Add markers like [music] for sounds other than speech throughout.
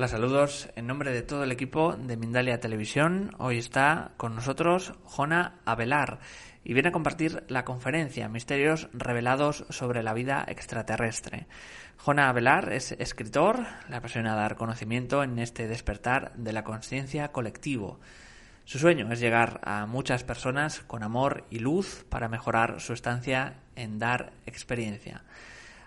Hola, saludos en nombre de todo el equipo de Mindalia Televisión. Hoy está con nosotros Jona Avelar y viene a compartir la conferencia Misterios revelados sobre la vida extraterrestre. Jona Avelar es escritor, le apasiona dar conocimiento en este despertar de la conciencia colectivo. Su sueño es llegar a muchas personas con amor y luz para mejorar su estancia en dar experiencia.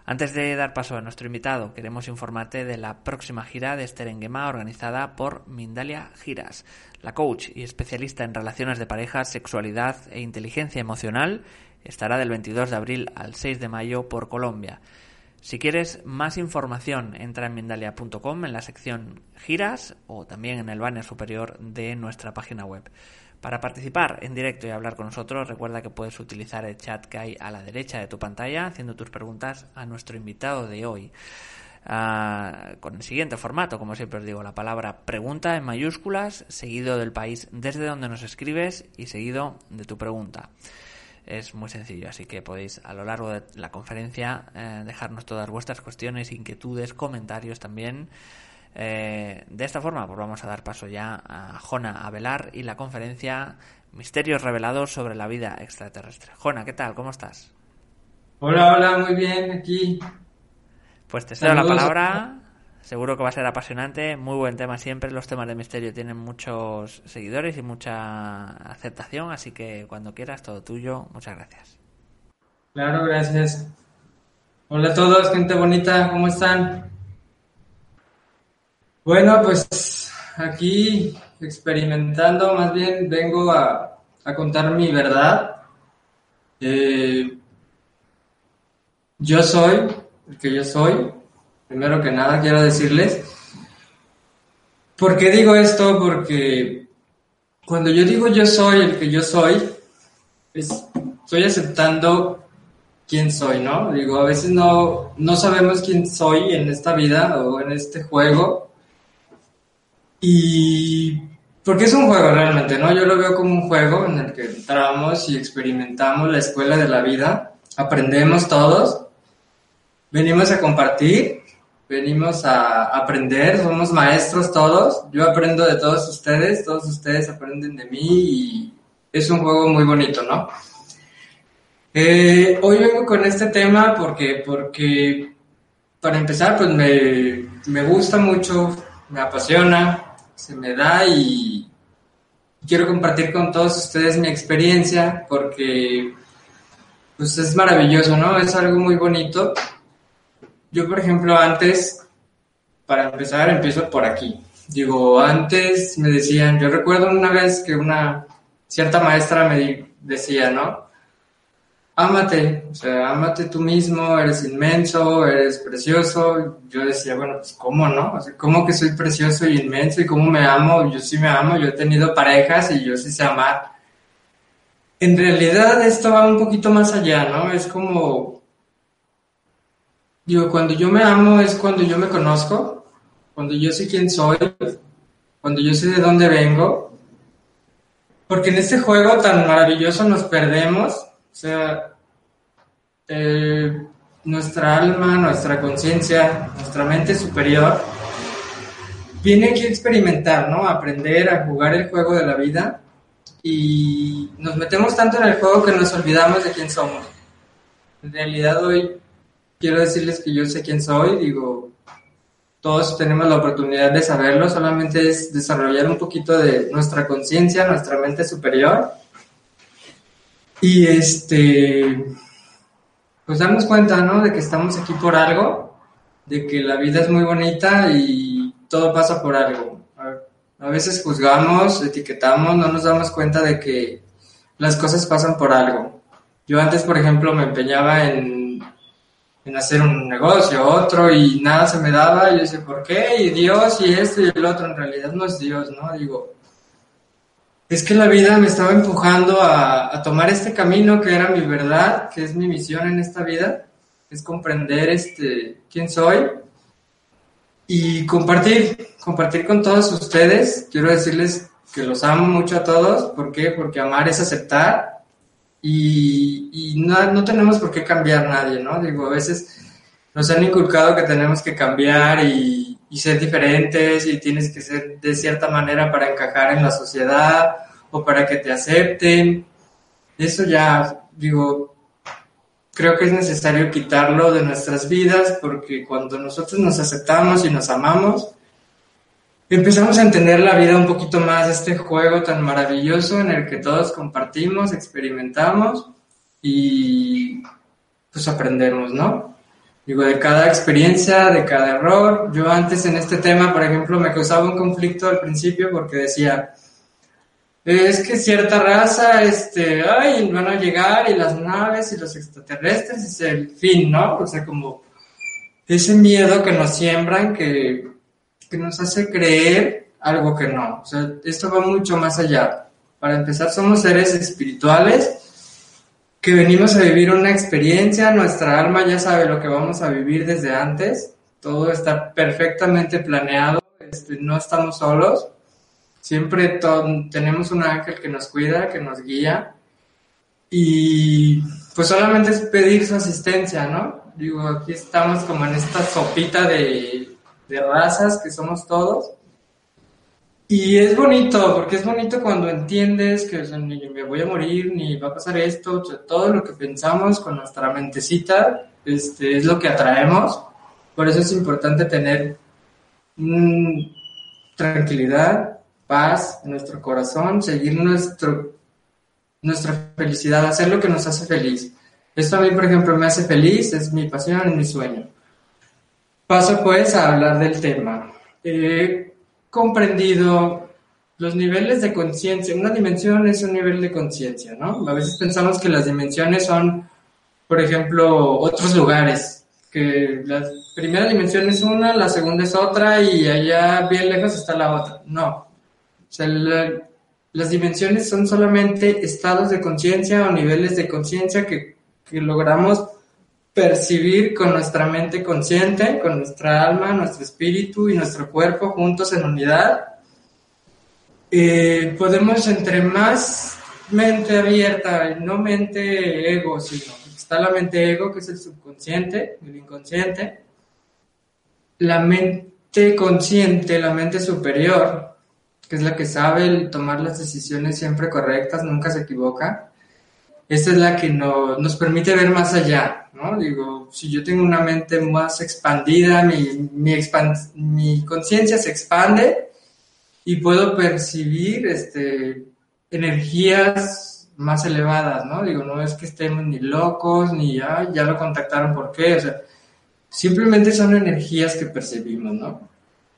Antes de dar paso a nuestro invitado, queremos informarte de la próxima gira de Esterenguema organizada por Mindalia Giras. La coach y especialista en relaciones de pareja, sexualidad e inteligencia emocional estará del 22 de abril al 6 de mayo por Colombia. Si quieres más información, entra en Mindalia.com en la sección giras o también en el banner superior de nuestra página web. Para participar en directo y hablar con nosotros, recuerda que puedes utilizar el chat que hay a la derecha de tu pantalla haciendo tus preguntas a nuestro invitado de hoy. Ah, con el siguiente formato, como siempre os digo, la palabra pregunta en mayúsculas, seguido del país desde donde nos escribes y seguido de tu pregunta. Es muy sencillo, así que podéis a lo largo de la conferencia eh, dejarnos todas vuestras cuestiones, inquietudes, comentarios también. Eh, de esta forma, pues vamos a dar paso ya a Jona Avelar y la conferencia Misterios revelados sobre la vida extraterrestre. Jona, ¿qué tal? ¿Cómo estás? Hola, hola, muy bien, aquí. Pues te cedo la palabra. Seguro que va a ser apasionante, muy buen tema siempre. Los temas de misterio tienen muchos seguidores y mucha aceptación, así que cuando quieras, todo tuyo. Muchas gracias. Claro, gracias. Hola a todos, gente bonita, ¿cómo están? Bueno, pues aquí experimentando, más bien vengo a, a contar mi verdad. Eh, yo soy el que yo soy, primero que nada quiero decirles. ¿Por qué digo esto? Porque cuando yo digo yo soy el que yo soy, estoy aceptando quién soy, ¿no? Digo, a veces no, no sabemos quién soy en esta vida o en este juego. Y porque es un juego realmente, ¿no? Yo lo veo como un juego en el que entramos y experimentamos la escuela de la vida, aprendemos todos, venimos a compartir, venimos a aprender, somos maestros todos, yo aprendo de todos ustedes, todos ustedes aprenden de mí y es un juego muy bonito, ¿no? Eh, hoy vengo con este tema porque, porque para empezar, pues me, me gusta mucho, me apasiona, se me da y quiero compartir con todos ustedes mi experiencia porque pues es maravilloso, ¿no? Es algo muy bonito. Yo, por ejemplo, antes, para empezar, empiezo por aquí. Digo, antes me decían, yo recuerdo una vez que una cierta maestra me decía, ¿no? Ámate, o sea, ámate tú mismo, eres inmenso, eres precioso. Yo decía, bueno, pues cómo no, o sea, cómo que soy precioso y inmenso y cómo me amo, yo sí me amo, yo he tenido parejas y yo sí sé amar. En realidad esto va un poquito más allá, ¿no? Es como, digo, cuando yo me amo es cuando yo me conozco, cuando yo sé quién soy, cuando yo sé de dónde vengo, porque en este juego tan maravilloso nos perdemos o sea, eh, nuestra alma, nuestra conciencia, nuestra mente superior, viene aquí a experimentar, ¿no? Aprender a jugar el juego de la vida y nos metemos tanto en el juego que nos olvidamos de quién somos. En realidad hoy quiero decirles que yo sé quién soy, digo, todos tenemos la oportunidad de saberlo, solamente es desarrollar un poquito de nuestra conciencia, nuestra mente superior Y este, pues darnos cuenta, ¿no? De que estamos aquí por algo, de que la vida es muy bonita y todo pasa por algo. A veces juzgamos, etiquetamos, no nos damos cuenta de que las cosas pasan por algo. Yo antes, por ejemplo, me empeñaba en, en hacer un negocio, otro, y nada se me daba, y yo decía, ¿por qué? Y Dios, y esto, y el otro, en realidad no es Dios, ¿no? Digo, es que la vida me estaba empujando a, tomar este camino que era mi verdad, que es mi misión en esta vida, es comprender este, quién soy y compartir, compartir con todos ustedes. Quiero decirles que los amo mucho a todos. ¿Por qué? Porque amar es aceptar y, y no, no, tenemos por qué cambiar nadie, ¿no? Digo, a veces nos han inculcado que tenemos que cambiar y, y ser diferentes y tienes que ser de cierta manera para encajar en la sociedad o para que te acepten. Eso ya, digo, creo que es necesario quitarlo de nuestras vidas porque cuando nosotros nos aceptamos y nos amamos, empezamos a entender la vida un poquito más, este juego tan maravilloso en el que todos compartimos, experimentamos y pues aprendemos, ¿no? Digo, de cada experiencia, de cada error. Yo antes en este tema, por ejemplo, me causaba un conflicto al principio porque decía, es que cierta raza, este, ay, van a llegar y las naves y los extraterrestres es el fin, ¿no? O sea, como ese miedo que nos siembran que, que nos hace creer algo que no. O sea, esto va mucho más allá. Para empezar, somos seres espirituales que venimos a vivir una experiencia, nuestra alma ya sabe lo que vamos a vivir desde antes, todo está perfectamente planeado, este, no estamos solos Siempre tenemos un ángel que nos cuida, que nos guía. Y pues solamente es pedir su asistencia, ¿no? Digo, aquí estamos como en esta sopita de, de razas que somos todos. Y es bonito, porque es bonito cuando entiendes que ni me voy a morir, ni va a pasar esto, todo lo que pensamos con nuestra mentecita este, es lo que atraemos. Por eso es importante tener mm, tranquilidad, paz en nuestro corazón, seguir nuestro, nuestra felicidad, hacer lo que nos hace feliz. Esto a mí, por ejemplo, me hace feliz, es mi pasión, es mi sueño. Paso pues a hablar del tema. He comprendido los niveles de conciencia. Una dimensión es un nivel de conciencia, ¿no? A veces pensamos que las dimensiones son, por ejemplo, otros lugares, que la primera dimensión es una, la segunda es otra y allá bien lejos está la otra. No, o sea, las dimensiones son solamente estados de conciencia o niveles de conciencia que, que, logramos percibir con nuestra mente consciente, con nuestra alma, nuestro espíritu y nuestro cuerpo juntos en unidad. Eh, podemos entre más mente abierta, no mente ego, sino está la mente ego, que es el subconsciente, el inconsciente, la mente consciente, la mente superior, que es la que sabe tomar las decisiones siempre correctas, nunca se equivoca. Esta es la que no, nos permite ver más allá, ¿no? Digo, si yo tengo una mente más expandida, mi, mi, mi conciencia se expande y puedo percibir este, energías más elevadas, ¿no? Digo, no es que estemos ni locos, ni ya, ya lo contactaron, ¿por qué? O sea, simplemente son energías que percibimos, ¿no?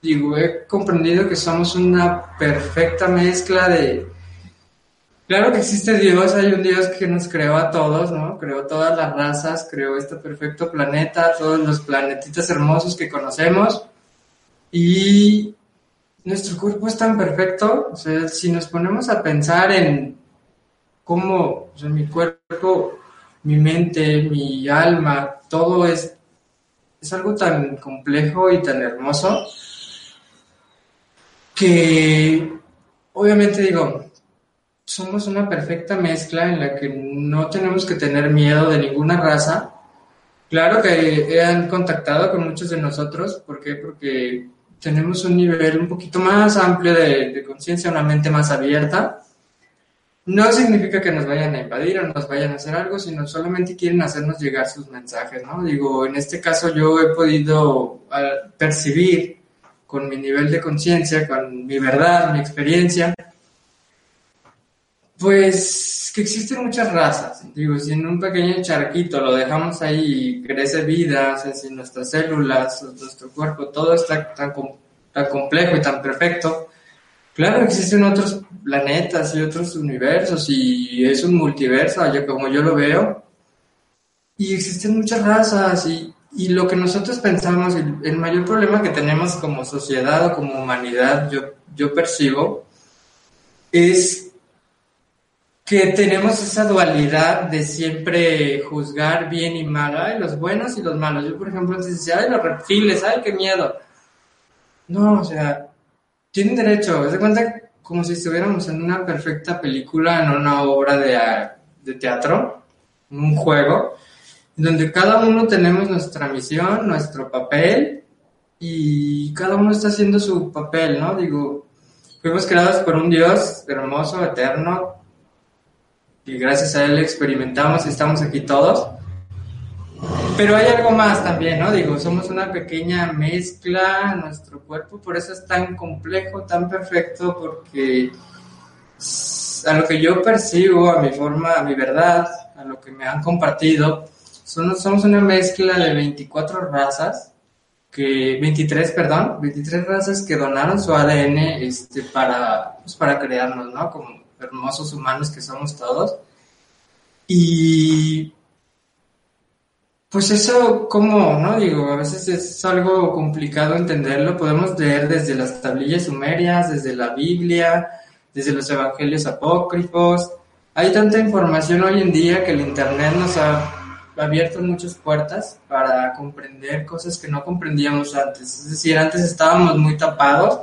digo, he comprendido que somos una perfecta mezcla de... Claro que existe Dios, hay un Dios que nos creó a todos, ¿no? Creó todas las razas, creó este perfecto planeta, todos los planetitas hermosos que conocemos. Y nuestro cuerpo es tan perfecto, o sea, si nos ponemos a pensar en cómo, o sea, mi cuerpo, mi mente, mi alma, todo es, es algo tan complejo y tan hermoso que obviamente digo, somos una perfecta mezcla en la que no tenemos que tener miedo de ninguna raza. Claro que han contactado con muchos de nosotros, ¿por qué? Porque tenemos un nivel un poquito más amplio de, conciencia, una mente más abierta. No significa que nos vayan a invadir o nos vayan a hacer algo, sino solamente quieren hacernos llegar sus mensajes, ¿no? Digo, en este caso yo he podido percibir con mi nivel de conciencia, con mi verdad, mi experiencia, Pues que existen muchas razas. Digo, si en un pequeño charquito lo dejamos ahí y crece vida, o sea, si nuestras células, nuestro cuerpo, todo está tan, tan complejo y tan perfecto, claro, existen otros planetas y otros universos y es un multiverso, como yo lo veo. Y existen muchas razas y, y lo que nosotros pensamos, el, el, mayor problema que tenemos como sociedad o como humanidad, yo, yo percibo, es que tenemos esa dualidad de siempre juzgar bien y mal, ay, los buenos y los malos. Yo, por ejemplo, antes decía, ay, los reptiles, ay, qué miedo. No, o sea, tienen derecho, se cuenta como si estuviéramos en una perfecta película, en una obra de, de teatro, en un juego, donde cada uno tenemos nuestra misión, nuestro papel, y cada uno está haciendo su papel, ¿no? Digo, fuimos creados por un Dios hermoso, eterno, y gracias a Él experimentamos y estamos aquí todos. Pero hay algo más también, ¿no? Digo, somos una pequeña mezcla, nuestro cuerpo, por eso es tan complejo, tan perfecto, porque a lo que yo percibo, a mi forma, a mi verdad, a lo que me han compartido, somos una mezcla de 24 razas, que 23, perdón, 23 razas que donaron su ADN este, para, pues, para crearnos, ¿no? Como hermosos humanos que somos todos. Y pues eso, ¿cómo? ¿No? Digo, a veces es algo complicado entenderlo. Podemos leer desde las tablillas sumerias, desde la Biblia, desde los evangelios apócrifos. Hay tanta información hoy en día que el Internet nos ha abierto muchas puertas para comprender cosas que no comprendíamos antes. Es decir, antes estábamos muy tapados,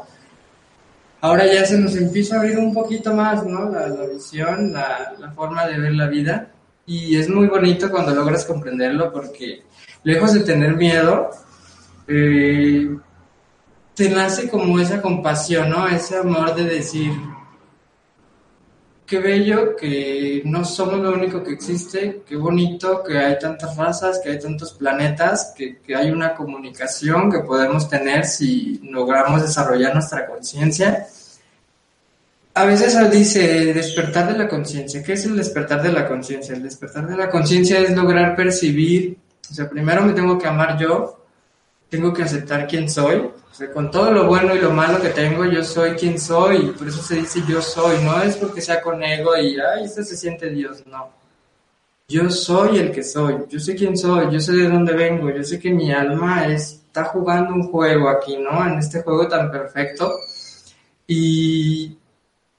ahora ya se nos empieza a abrir un poquito más, ¿no? La, visión, la, forma de ver la vida. Y es muy bonito cuando logras comprenderlo porque lejos de tener miedo, eh, te nace como esa compasión, ¿no? Ese amor de decir, qué bello que no somos lo único que existe, qué bonito que hay tantas razas, que hay tantos planetas, que, que hay una comunicación que podemos tener si logramos desarrollar nuestra conciencia. A veces se dice despertar de la conciencia. ¿Qué es el despertar de la conciencia? El despertar de la conciencia es lograr percibir, o sea, primero me tengo que amar yo, tengo que aceptar quién soy, con todo lo bueno y lo malo que tengo, yo soy quien soy, por eso se dice yo soy, no es porque sea con ego y, ay, esto se siente Dios, no. Yo soy el que soy, yo sé quién soy, yo sé de dónde vengo, yo sé que mi alma está jugando un juego aquí, ¿no? En este juego tan perfecto. Y,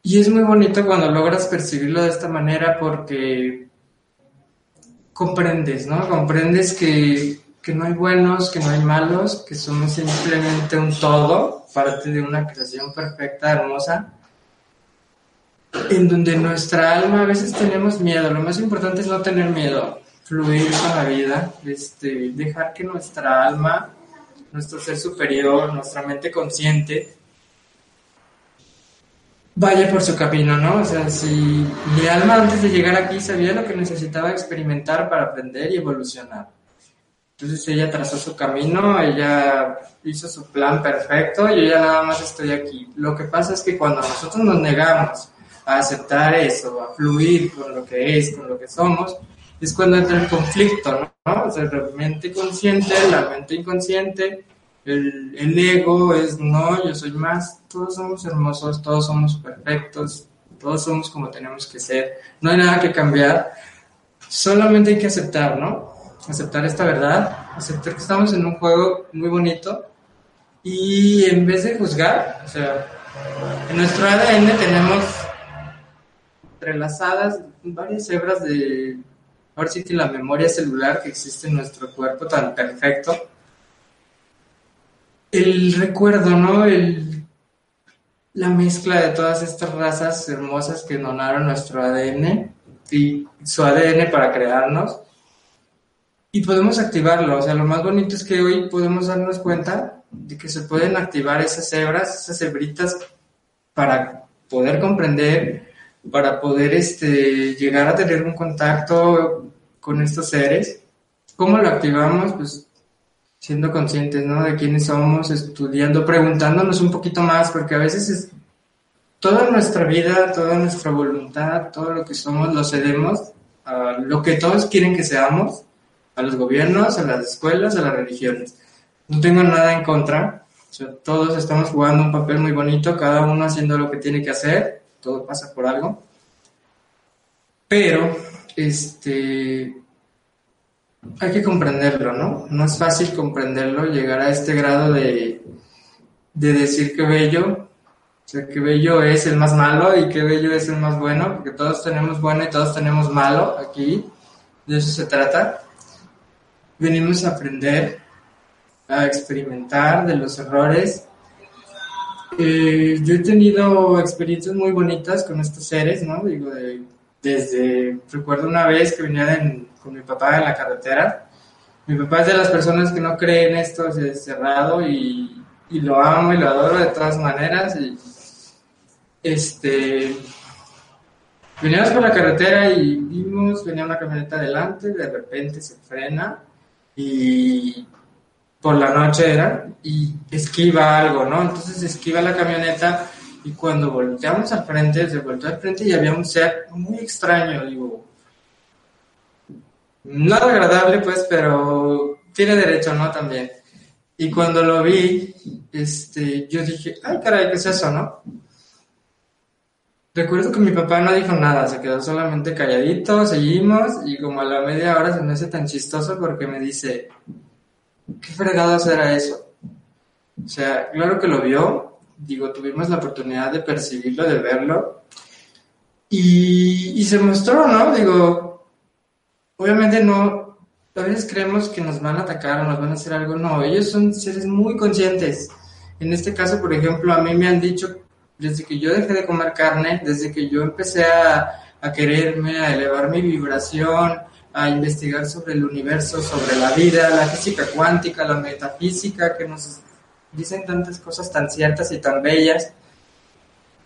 y es muy bonito cuando logras percibirlo de esta manera porque comprendes, ¿no? Comprendes que que no hay buenos, que no hay malos, que somos simplemente un todo, parte de una creación perfecta, hermosa, en donde nuestra alma a veces tenemos miedo. Lo más importante es no tener miedo, fluir con la vida, este, dejar que nuestra alma, nuestro ser superior, nuestra mente consciente, vaya por su camino, ¿no? O sea, si mi alma antes de llegar aquí sabía lo que necesitaba experimentar para aprender y evolucionar entonces ella trazó su camino, ella hizo su plan perfecto y yo ya nada más estoy aquí. Lo que pasa es que cuando nosotros nos negamos a aceptar eso, a fluir con lo que es, con lo que somos, es cuando entra el conflicto, ¿no? O sea, la mente consciente, la mente inconsciente, el, el ego es no, yo soy más, todos somos hermosos, todos somos perfectos, todos somos como tenemos que ser, no hay nada que cambiar, solamente hay que aceptar, ¿no? Aceptar esta verdad, aceptar que estamos en un juego muy bonito y en vez de juzgar, o sea, en nuestro ADN tenemos entrelazadas varias hebras de, ahora sí la memoria celular que existe en nuestro cuerpo tan perfecto. El recuerdo, ¿no? El, la mezcla de todas estas razas hermosas que donaron nuestro ADN y su ADN para crearnos y podemos activarlo. O sea, lo más bonito es que hoy podemos darnos cuenta de que se pueden activar esas hebras, esas hebritas para poder comprender, para poder este, llegar a tener un contacto con estos seres. ¿Cómo lo activamos? Pues siendo conscientes, ¿no? De quiénes somos, estudiando, preguntándonos un poquito más, porque a veces toda nuestra vida, toda nuestra voluntad, todo lo que somos, lo cedemos a lo que todos quieren que seamos, a los gobiernos, a las escuelas, a las religiones. No tengo nada en contra, todos estamos jugando un papel muy bonito, cada uno haciendo lo que tiene que hacer, todo pasa por algo. Pero, este, hay que comprenderlo, ¿no? No es fácil comprenderlo, llegar a este grado de, de decir que bello, o sea, que bello es el más malo y que bello es el más bueno, porque todos tenemos bueno y todos tenemos malo aquí, de eso se trata. Venimos a aprender, a experimentar de los errores. Eh, yo he tenido experiencias muy bonitas con estos seres, ¿no? Digo, desde, recuerdo una vez que venía con mi papá en la carretera. Mi papá es de las personas que no creen esto, es cerrado y, y lo amo y lo adoro de todas maneras. Y, este, veníamos por la carretera y vimos, venía una camioneta adelante, de repente se frena y por la noche era y esquiva algo, ¿no? Entonces esquiva la camioneta y cuando volteamos al frente, se volteó al frente y había un ser muy extraño, digo, nada agradable pues, pero tiene derecho, ¿no? También. Y cuando lo vi, este, yo dije, ay caray, ¿qué es eso, no? Recuerdo que mi papá no dijo nada, se quedó solamente calladito, seguimos y como a la media hora se me hace tan chistoso porque me dice, ¿qué fregados era eso? O sea, claro que lo vio, digo, tuvimos la oportunidad de percibirlo, de verlo y, y se mostró, ¿no? Digo, obviamente no, a veces creemos que nos van a atacar o nos van a hacer algo, no, ellos son seres muy conscientes. En este caso, por ejemplo, a mí me han dicho desde que yo dejé de comer carne, desde que yo empecé a, quererme, a elevar mi vibración, a investigar sobre el universo, sobre la vida, la física cuántica, la metafísica, que nos dicen tantas cosas tan ciertas y tan bellas,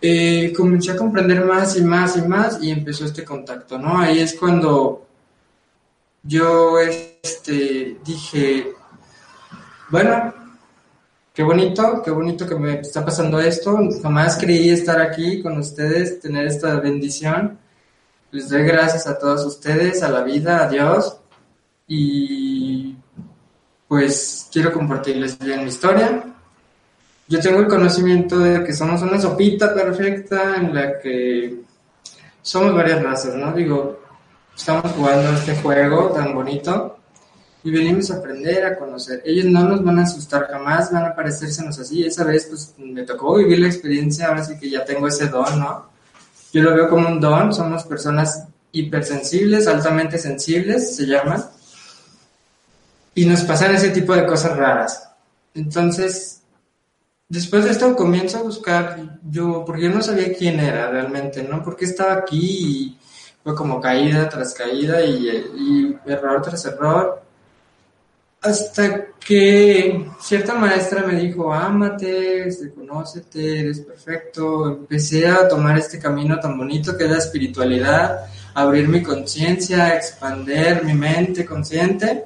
eh, comencé a comprender más y más y más y empezó este contacto, ¿no? Ahí es cuando yo este, dije, bueno, qué bonito, qué bonito que me está pasando esto. Jamás creí estar aquí con ustedes, tener esta bendición. Les doy gracias a todos ustedes, a la vida, a Dios. Y pues quiero compartirles bien mi historia. Yo tengo el conocimiento de que somos una sopita perfecta en la que somos varias razas, ¿no? Digo, estamos jugando este juego tan bonito y venimos a aprender, a conocer. Ellos no nos van a asustar jamás, van a parecérsenos así. Esa vez, pues, me tocó vivir la experiencia, ahora sí que ya tengo ese don, ¿no? Yo lo veo como un don, somos personas hipersensibles, altamente sensibles, se llaman, y nos pasan ese tipo de cosas raras. Entonces, después de esto comienzo a buscar yo, porque yo no sabía quién era realmente, ¿no? Porque estaba aquí y fue como caída tras caída y, y error tras error hasta que cierta maestra me dijo, ámate, conócete, eres perfecto. Empecé a tomar este camino tan bonito que es la espiritualidad, abrir mi conciencia, expander mi mente consciente.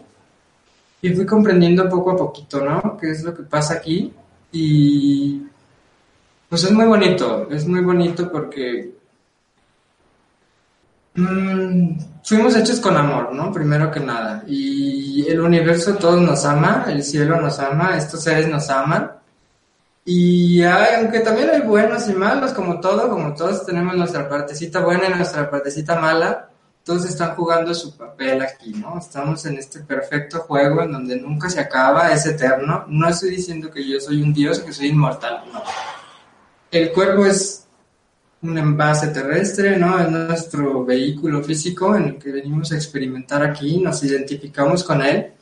Y fui comprendiendo poco a poquito, ¿no? ¿Qué es lo que pasa aquí? Y pues es muy bonito, es muy bonito porque Mm, fuimos hechos con amor, ¿no? Primero que nada. Y el universo todos nos ama, el cielo nos ama, estos seres nos aman. Y aunque también hay buenos y malos, como todo, como todos tenemos nuestra partecita buena y nuestra partecita mala, todos están jugando su papel aquí, ¿no? Estamos en este perfecto juego en donde nunca se acaba, es eterno. No estoy diciendo que yo soy un dios, que soy inmortal, no. El cuerpo es un envase terrestre, ¿no? Es nuestro vehículo físico en el que venimos a experimentar aquí, nos identificamos con él,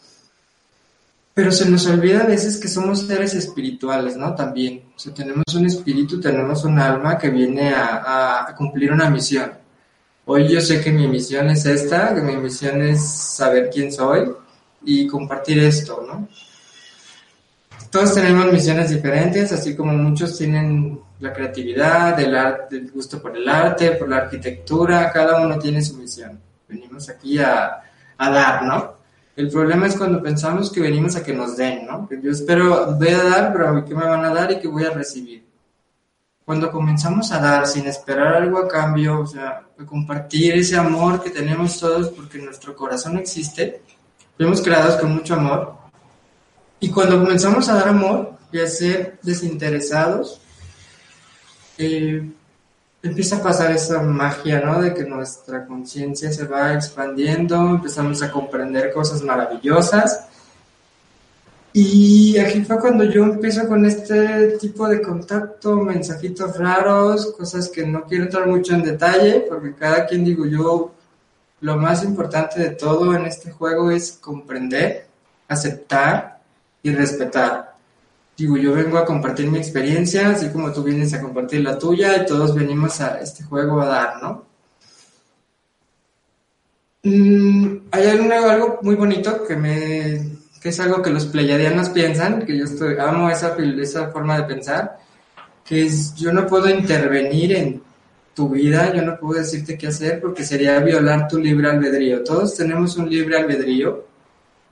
pero se nos olvida a veces que somos seres espirituales, ¿no? También, o sea, tenemos un espíritu, tenemos un alma que viene a, cumplir una misión. Hoy yo sé que mi misión es esta, que mi misión es saber quién soy y compartir esto, ¿no? Todos tenemos misiones diferentes, así como muchos tienen la creatividad, el, arte, el gusto por el arte, por la arquitectura, cada uno tiene su misión. Venimos aquí a, a dar, ¿no? El problema es cuando pensamos que venimos a que nos den, ¿no? Yo espero, voy a dar, pero ¿qué me van a dar y qué voy a recibir? cuando comenzamos a dar sin esperar algo a cambio, o sea, a compartir ese amor que tenemos todos porque nuestro corazón existe, fuimos creados con mucho amor, y cuando comenzamos a dar amor y a ser desinteresados, eh, empieza a pasar esa magia, ¿no? De que nuestra conciencia se va expandiendo, empezamos a comprender cosas maravillosas. Y aquí fue cuando yo empiezo con este tipo de contacto, mensajitos raros, cosas que no quiero entrar mucho en detalle, porque cada quien digo yo, lo más importante de todo en este juego es comprender, aceptar y respetar digo, yo vengo a compartir mi experiencia, así como tú vienes a compartir la tuya y todos venimos a este juego a dar, ¿no? Mm, hay algo, muy bonito que me que es algo que los pleyadianos piensan, que yo estoy, amo esa, esa forma de pensar, que es yo no puedo intervenir en tu vida, yo no puedo decirte qué hacer porque sería violar tu libre albedrío. Todos tenemos un libre albedrío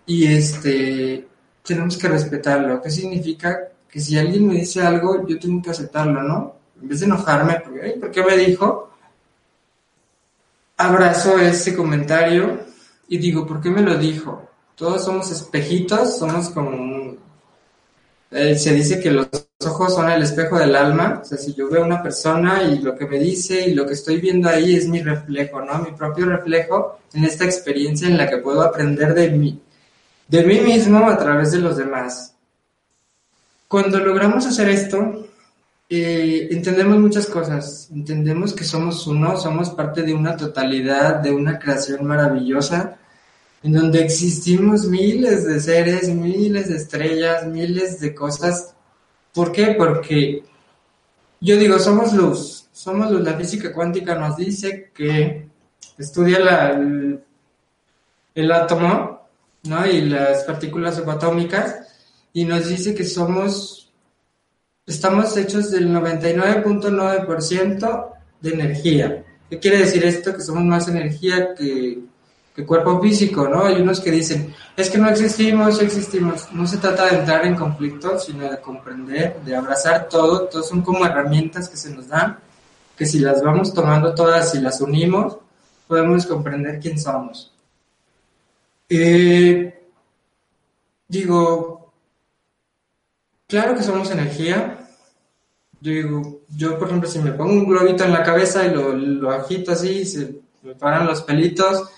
y este tenemos que respetarlo. ¿Qué significa? Que si alguien me dice algo, yo tengo que aceptarlo, ¿no? En vez de enojarme, porque, ¿por qué me dijo? Abrazo ese comentario y digo, ¿por qué me lo dijo? Todos somos espejitos, somos como... Eh, se dice que los ojos son el espejo del alma, o sea, si yo veo a una persona y lo que me dice y lo que estoy viendo ahí es mi reflejo, ¿no? Mi propio reflejo en esta experiencia en la que puedo aprender de mí, de mí mismo a través de los demás. Cuando logramos hacer esto, eh, entendemos muchas cosas. Entendemos que somos uno, somos parte de una totalidad, de una creación maravillosa, en donde existimos miles de seres, miles de estrellas, miles de cosas. ¿Por qué? Porque yo digo, somos luz, somos luz. La física cuántica nos dice que estudia el, el átomo ¿no? Y las partículas subatómicas, y nos dice que somos, estamos hechos del 99.9% de energía. ¿Qué quiere decir esto? Que somos más energía que, que cuerpo físico, ¿no? Hay unos que dicen, es que no existimos, existimos. No se trata de entrar en conflicto, sino de comprender, de abrazar todo. Todos son como herramientas que se nos dan, que si las vamos tomando todas y las unimos, podemos comprender quién somos. Eh, digo, claro que somos energía. Yo digo, yo por ejemplo, si me pongo un globito en la cabeza y lo, agito así, se me paran los pelitos.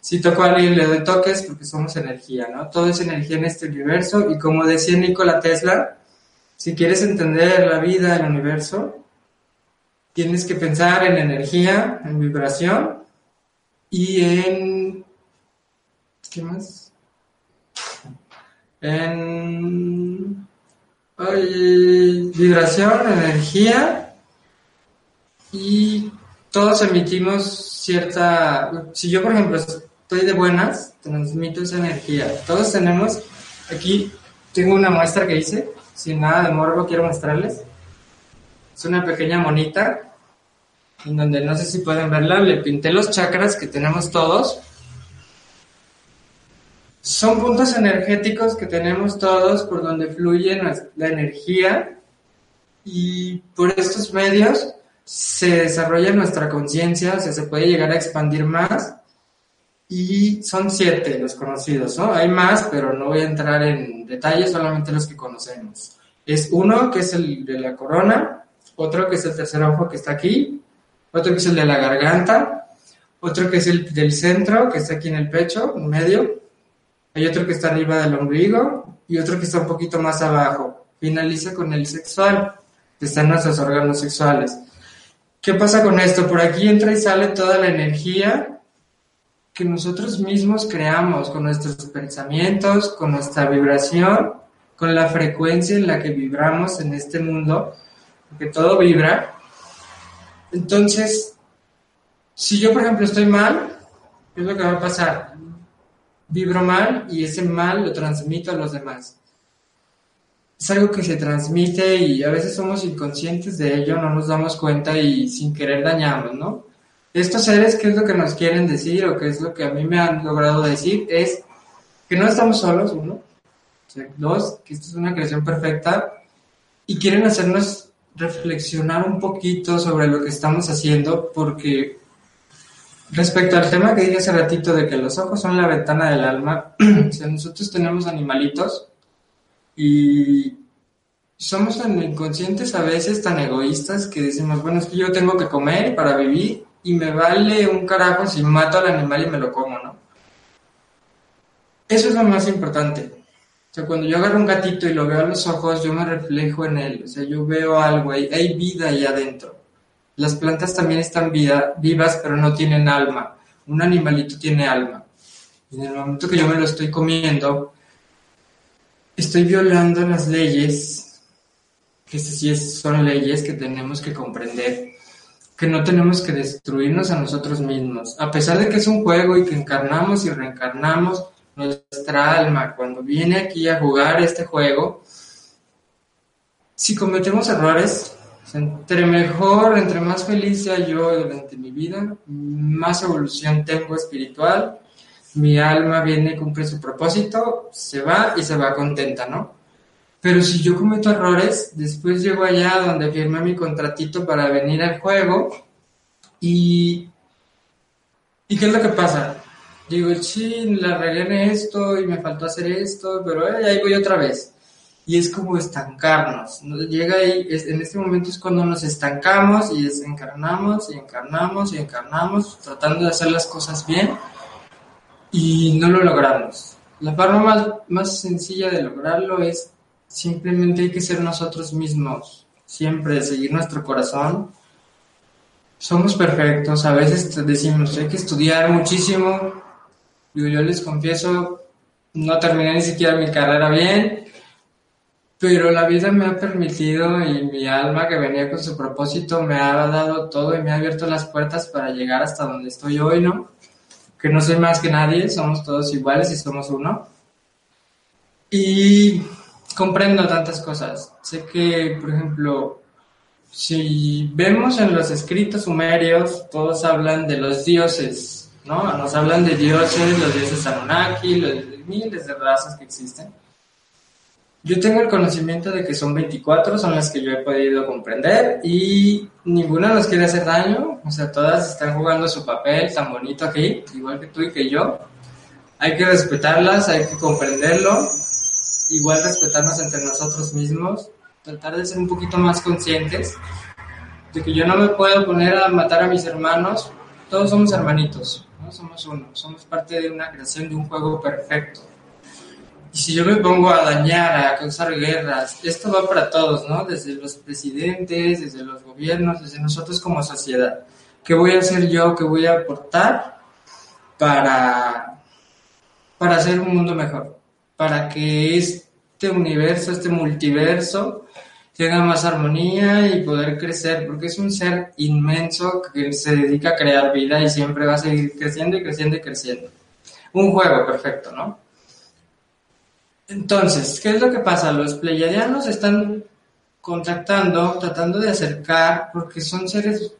Si toco a alguien le doy toques porque somos energía, ¿no? Todo es energía en este universo y como decía Nikola Tesla, si quieres entender la vida, el universo, tienes que pensar en energía, en vibración y en ¿Qué más? En vibración, energía y todos emitimos cierta... Si yo, por ejemplo, estoy de buenas, transmito esa energía. Todos tenemos... Aquí tengo una muestra que hice, sin nada de morbo quiero mostrarles. Es una pequeña monita, en donde no sé si pueden verla, le pinté los chakras que tenemos todos son puntos energéticos que tenemos todos por donde fluye la energía y por estos medios se desarrolla nuestra conciencia, o sea, se puede llegar a expandir más y son siete los conocidos, ¿no? Hay más, pero no voy a entrar en detalles, solamente los que conocemos. Es uno que es el de la corona, otro que es el tercer ojo que está aquí, otro que es el de la garganta, otro que es el del centro, que está aquí en el pecho, en medio, hay otro que está arriba del ombligo y otro que está un poquito más abajo. Finaliza con el sexual, que está en nuestros órganos sexuales. ¿Qué pasa con esto? Por aquí entra y sale toda la energía que nosotros mismos creamos con nuestros pensamientos, con nuestra vibración, con la frecuencia en la que vibramos en este mundo, porque todo vibra. Entonces, si yo, por ejemplo, estoy mal, ¿qué es lo que va a pasar? Vibro mal y ese mal lo transmito a los demás. Es algo que se transmite y a veces somos inconscientes de ello, no nos damos cuenta y sin querer dañamos, ¿no? Estos seres, ¿qué es lo que nos quieren decir o qué es lo que a mí me han logrado decir? Es que no estamos solos, uno. dos, que esto es una creación perfecta y quieren hacernos reflexionar un poquito sobre lo que estamos haciendo, porque respecto al tema que dije hace ratito de que los ojos son la ventana del alma, [clears throat] nosotros tenemos animalitos y somos tan inconscientes a veces, tan egoístas, que decimos, bueno, es que yo tengo que comer para vivir y me vale un carajo si mato al animal y me lo como, ¿no? Eso es lo más importante. O sea, cuando yo agarro un gatito y lo veo a los ojos, yo me reflejo en él. O sea, yo veo algo, hay, hay vida ahí adentro. Las plantas también están vida, vivas, pero no tienen alma. Un animalito tiene alma. En el momento que yo me lo estoy comiendo, estoy violando las leyes que sí son leyes que tenemos que comprender, que no tenemos que destruirnos a nosotros mismos. A pesar de que es un juego y que encarnamos y reencarnamos nuestra alma cuando viene aquí a jugar este juego, si cometemos errores, entre mejor, entre más feliz sea yo durante mi vida, más evolución tengo espiritual, mi alma viene, cumple su propósito, se va y se va contenta, ¿no? Pero si yo cometo errores, después llego allá donde firmé mi contratito para venir al juego y... ¿Y qué es lo que pasa? Digo, sí, la regué esto y me faltó hacer esto, pero ahí voy otra vez. Y es como estancarnos. Llega ahí, en este momento es cuando nos estancamos y desencarnamos y encarnamos y encarnamos, tratando de hacer las cosas bien y no lo logramos. La forma más, más sencilla de lograrlo es Simplemente hay que ser nosotros mismos, siempre seguir nuestro corazón. Somos perfectos, a veces decimos, hay que estudiar muchísimo. Yo, yo les confieso, no terminé ni siquiera mi carrera bien, pero la vida me ha permitido y mi alma que venía con su propósito me ha dado todo y me ha abierto las puertas para llegar hasta donde estoy hoy, ¿no? Que no soy más que nadie, somos todos iguales y somos uno. Y comprendo tantas cosas. Sé que, por ejemplo, si vemos en los escritos sumerios, todos hablan de los dioses, ¿no? Nos hablan de dioses, los dioses Anunnaki, los miles de razas que existen. Yo tengo el conocimiento de que son 24, son las que yo he podido comprender y ninguna nos quiere hacer daño, o sea, todas están jugando su papel tan bonito aquí, igual que tú y que yo. Hay que respetarlas, hay que comprenderlo igual respetarnos entre nosotros mismos, tratar de ser un poquito más conscientes de que yo no me puedo poner a matar a mis hermanos, todos somos hermanitos, ¿no? somos uno, somos parte de una creación de un juego perfecto. Y si yo me pongo a dañar, a causar guerras, esto va para todos, ¿no? Desde los presidentes, desde los gobiernos, desde nosotros como sociedad. ¿Qué voy a hacer yo? ¿Qué voy a aportar para, para hacer un mundo mejor? para que este universo, este multiverso, tenga más armonía y poder crecer, porque es un ser inmenso que se dedica a crear vida y siempre va a seguir creciendo y creciendo y creciendo. Un juego perfecto, ¿no? Entonces, ¿qué es lo que pasa? Los pleiadianos están contactando, tratando de acercar, porque son seres,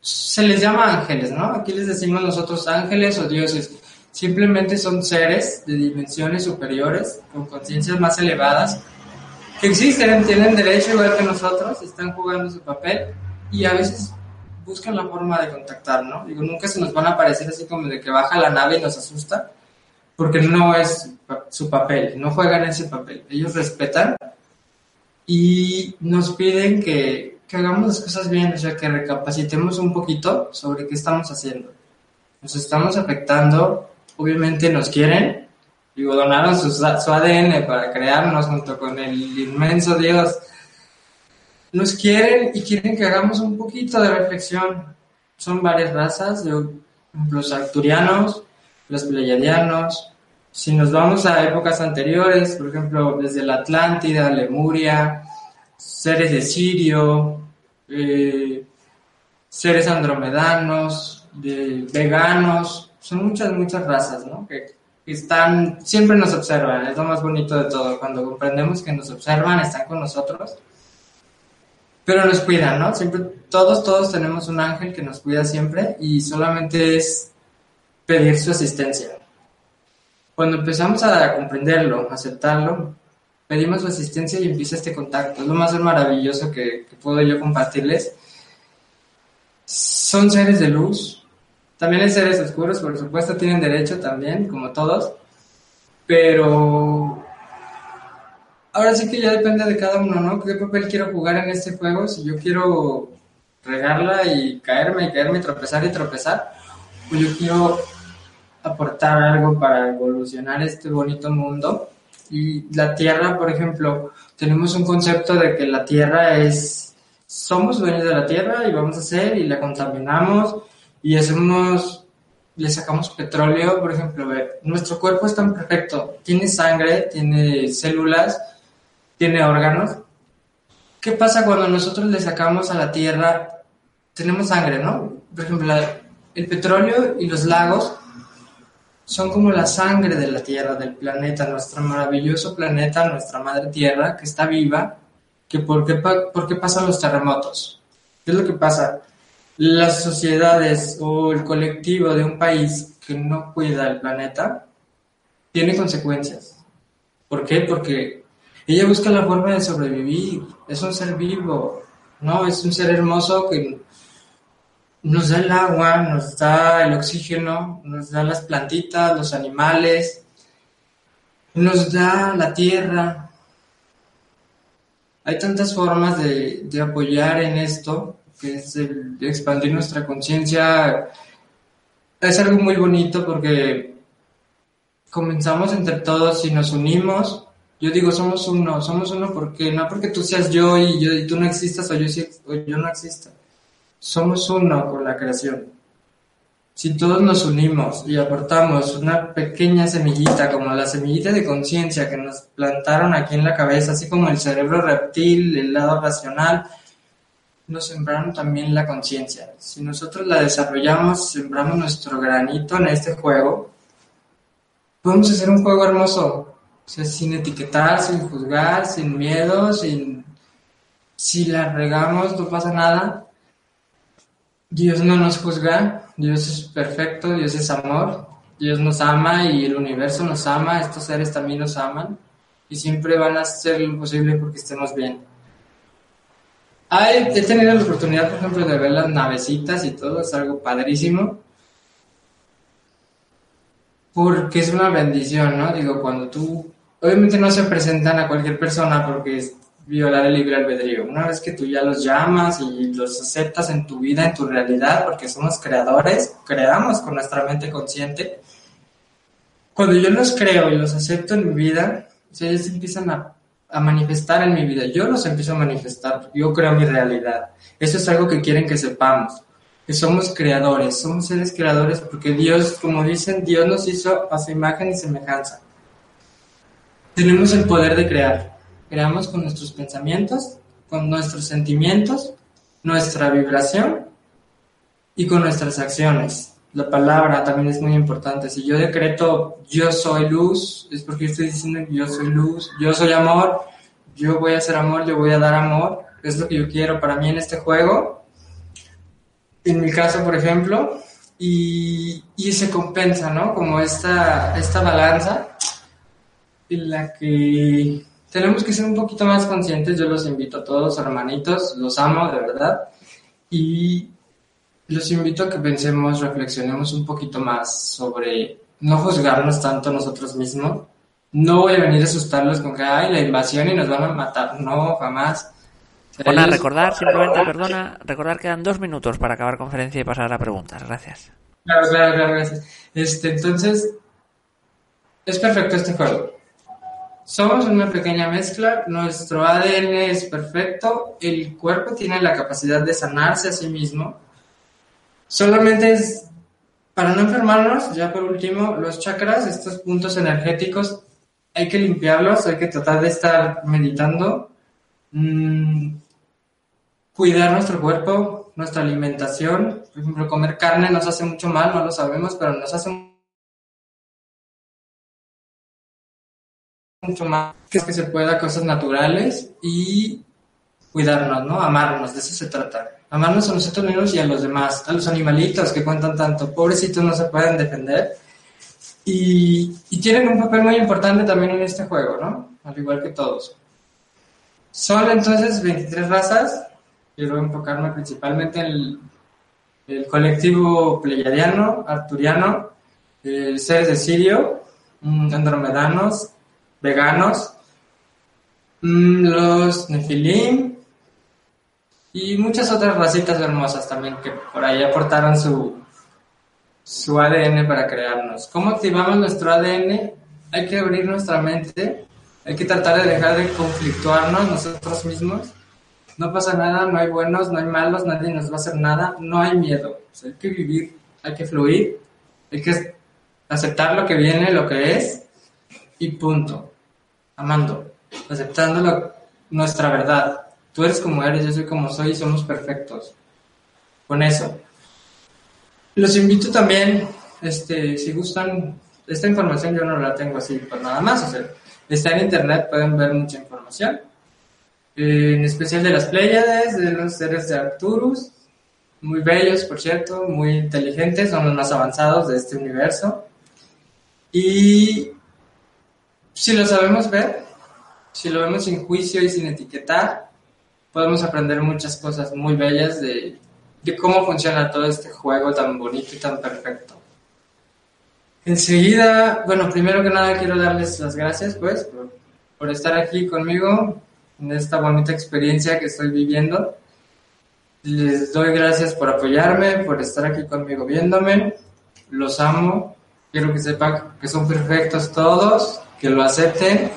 se les llama ángeles, ¿no? Aquí les decimos nosotros ángeles o dioses. Simplemente son seres de dimensiones superiores, con conciencias más elevadas, que existen, tienen derecho igual que nosotros, están jugando su papel y a veces buscan la forma de contactar, ¿no? Digo, nunca se nos van a aparecer así como de que baja la nave y nos asusta, porque no es su papel, no juegan ese papel. Ellos respetan y nos piden que, que hagamos las cosas bien, o sea, que recapacitemos un poquito sobre qué estamos haciendo. Nos estamos afectando obviamente nos quieren, digo, donaron su, su ADN para crearnos junto con el inmenso Dios. Nos quieren y quieren que hagamos un poquito de reflexión. Son varias razas, los arcturianos, los pleiadianos. Si nos vamos a épocas anteriores, por ejemplo, desde la Atlántida, Lemuria, seres de Sirio, eh, seres andromedanos, veganos, son muchas, muchas razas, ¿no? Que, están, siempre nos observan, es lo más bonito de todo, cuando comprendemos que nos observan, están con nosotros, pero nos cuidan, ¿no? Siempre, todos, todos tenemos un ángel que nos cuida siempre y solamente es pedir su asistencia. Cuando empezamos a comprenderlo, aceptarlo, pedimos su asistencia y empieza este contacto. Es lo más maravilloso que, que puedo yo compartirles. Son seres de luz, también hay seres oscuros, por supuesto, tienen derecho también, como todos, pero ahora sí que ya depende de cada uno, ¿no? ¿Qué papel quiero jugar en este juego? Si yo quiero regarla y caerme y caerme y tropezar y tropezar, pues yo quiero aportar algo para evolucionar este bonito mundo. Y la Tierra, por ejemplo, tenemos un concepto de que la Tierra es, somos dueños de la Tierra y vamos a hacer y la contaminamos y hacemos, le sacamos petróleo, por ejemplo, nuestro cuerpo es tan perfecto, tiene sangre, tiene células, tiene órganos. ¿Qué pasa cuando nosotros le sacamos a la Tierra? Tenemos sangre, ¿no? Por ejemplo, el petróleo y los lagos son como la sangre de la Tierra, del planeta, nuestro maravilloso planeta, nuestra madre Tierra, que está viva, que por qué, por pasan los terremotos. ¿Qué es lo que pasa? las sociedades o el colectivo de un país que no cuida el planeta tiene consecuencias. ¿Por qué? Porque ella busca la forma de sobrevivir, es un ser vivo, ¿no? Es un ser hermoso que nos da el agua, nos da el oxígeno, nos da las plantitas, los animales, nos da la tierra. Hay tantas formas de, de apoyar en esto que es el expandir nuestra conciencia, es algo muy bonito porque comenzamos entre todos y nos unimos. Yo digo, somos uno, somos uno porque no porque tú seas yo y, yo, y tú no existas o yo, o yo no exista. Somos uno con la creación. Si todos nos unimos y aportamos una pequeña semillita, como la semillita de conciencia que nos plantaron aquí en la cabeza, así como el cerebro reptil, el lado racional, nos sembraron también la conciencia. Si nosotros la desarrollamos, sembramos nuestro granito en este juego, podemos hacer un juego hermoso, sin etiquetar, sin juzgar, sin miedo, sin... Si la regamos, no pasa nada. Dios no nos juzga, Dios es perfecto, Dios es amor, Dios nos ama y el universo nos ama, estos seres también nos aman y siempre van a hacer lo posible porque estemos bien he tenido la oportunidad, por ejemplo, de ver las navecitas y todo, es algo padrísimo. Porque es una bendición, ¿no? Digo, cuando tú, obviamente no se presentan a cualquier persona porque violar el libre albedrío. Una vez que tú ya los llamas y los aceptas en tu vida, en tu realidad, porque somos creadores, creamos con nuestra mente consciente. Cuando yo los creo y los acepto en mi vida, ellos empiezan a a manifestar en mi vida. Yo los empiezo a manifestar, yo creo mi realidad. Eso es algo que quieren que sepamos, que somos creadores, somos seres creadores porque Dios, como dicen, Dios nos hizo a su imagen y semejanza. Tenemos el poder de crear. Creamos con nuestros pensamientos, con nuestros sentimientos, nuestra vibración y con nuestras acciones la palabra también es muy importante. Si yo decreto yo soy luz, es porque estoy diciendo yo soy luz, yo soy amor, yo voy a hacer amor, yo voy a dar amor, es lo que yo quiero para mí en este juego. En mi caso, por ejemplo, y, y se compensa, ¿no? Como esta, esta balanza en la que tenemos que ser un poquito más conscientes. Yo los invito a todos, hermanitos, los amo de verdad. Y los invito a que pensemos, reflexionemos un poquito más sobre no juzgarnos tanto nosotros mismos. No voy a venir a asustarlos con que hay la invasión y nos van a matar. No, jamás. Bueno, recordar, simplemente, perdona, recordar que dan dos minutos para acabar conferencia y pasar a preguntas. Gracias. Claro, claro, claro, gracias. Este, entonces, es perfecto este juego. Somos una pequeña mezcla, nuestro ADN es perfecto, el cuerpo tiene la capacidad de sanarse a sí mismo, Solamente es para no enfermarnos, ya por último, los chakras, estos puntos energéticos, hay que limpiarlos, hay que tratar de estar meditando, mm, cuidar nuestro cuerpo, nuestra alimentación. Por ejemplo, comer carne nos hace mucho mal, no lo sabemos, pero nos hace mucho mal que se pueda cosas naturales y cuidarnos, ¿no? Amarnos, de eso se trata. Amarnos a nosotros mismos y a los demás, a los animalitos que cuentan tanto, pobrecitos no se pueden defender. Y, tienen un papel muy importante también en este juego, ¿no? al igual que todos. Son entonces 23 razas. Quiero enfocarme principalmente en el, colectivo pleiadiano, arturiano, el seres de Sirio, mm, andromedanos, veganos, mm, los nefilim y muchas otras racitas hermosas también que por ahí aportaron su, su ADN para crearnos. ¿Cómo activamos nuestro ADN? Hay que abrir nuestra mente, hay que tratar de dejar de conflictuarnos nosotros mismos. No pasa nada, no hay buenos, no hay malos, nadie nos va a hacer nada, no hay miedo. hay que vivir, hay que fluir, hay que aceptar lo que viene, lo que es y punto. Amando, aceptando nuestra verdad. Tú eres como eres, yo soy como soy y somos perfectos. Con eso. Los invito también, este, si gustan, esta información yo no la tengo así por nada más, o sea, está en internet, pueden ver mucha información, en especial de las Pléyades, de los seres de Arcturus, muy bellos, por cierto, muy inteligentes, son los más avanzados de este universo. Y si lo sabemos ver, si lo vemos sin juicio y sin etiquetar, podemos aprender muchas cosas muy bellas de de cómo funciona todo este juego tan bonito y tan perfecto. Enseguida, bueno, primero que nada quiero darles las gracias, pues, por, estar aquí conmigo en esta bonita experiencia que estoy viviendo. Les doy gracias por apoyarme, por estar aquí conmigo viéndome. Los amo. Quiero que sepan que son perfectos todos, que lo acepten.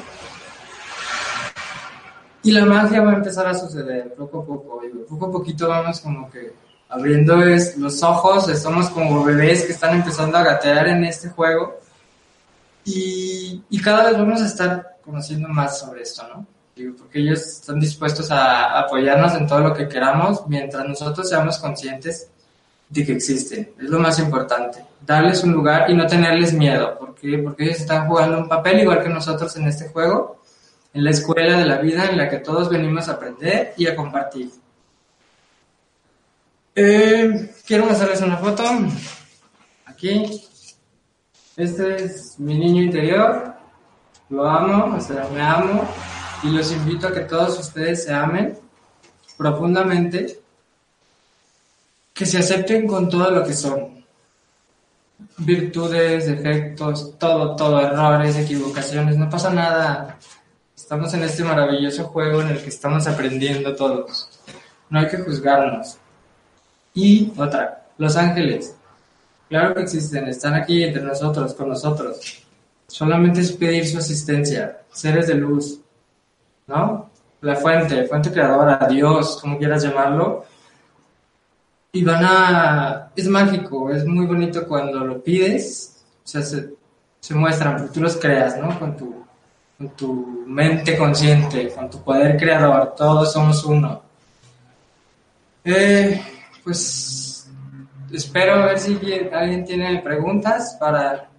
Y la magia va a empezar a suceder poco a poco. Poco a poquito vamos como que abriendo los ojos, somos como bebés que están empezando a gatear en este juego y, cada vez vamos a estar conociendo más sobre esto, ¿no? porque ellos están dispuestos a apoyarnos en todo lo que queramos mientras nosotros seamos conscientes de que existen. Es lo más importante. Darles un lugar y no tenerles miedo. porque Porque ellos están jugando un papel igual que nosotros en este juego, en la escuela de la vida en la que todos venimos a aprender y a compartir. Eh, quiero mostrarles una foto. Aquí. Este es mi niño interior. Lo amo, o sea, me amo. Y los invito a que todos ustedes se amen profundamente. Que se acepten con todo lo que son. Virtudes, defectos, todo, todo, errores, equivocaciones. No pasa nada. Estamos en este maravilloso juego en el que estamos aprendiendo todos. No hay que juzgarnos. Y otra, los ángeles. Claro que existen, están aquí entre nosotros, con nosotros. Solamente es pedir su asistencia, seres de luz, ¿no? La fuente, fuente creadora, Dios, como quieras llamarlo. Y van a... Es mágico, es muy bonito cuando lo pides, o sea, se, se muestran, porque tú los creas, ¿no? Con tu, con tu mente consciente, con tu poder creador, todos somos uno. Eh, pues espero a ver si alguien tiene preguntas para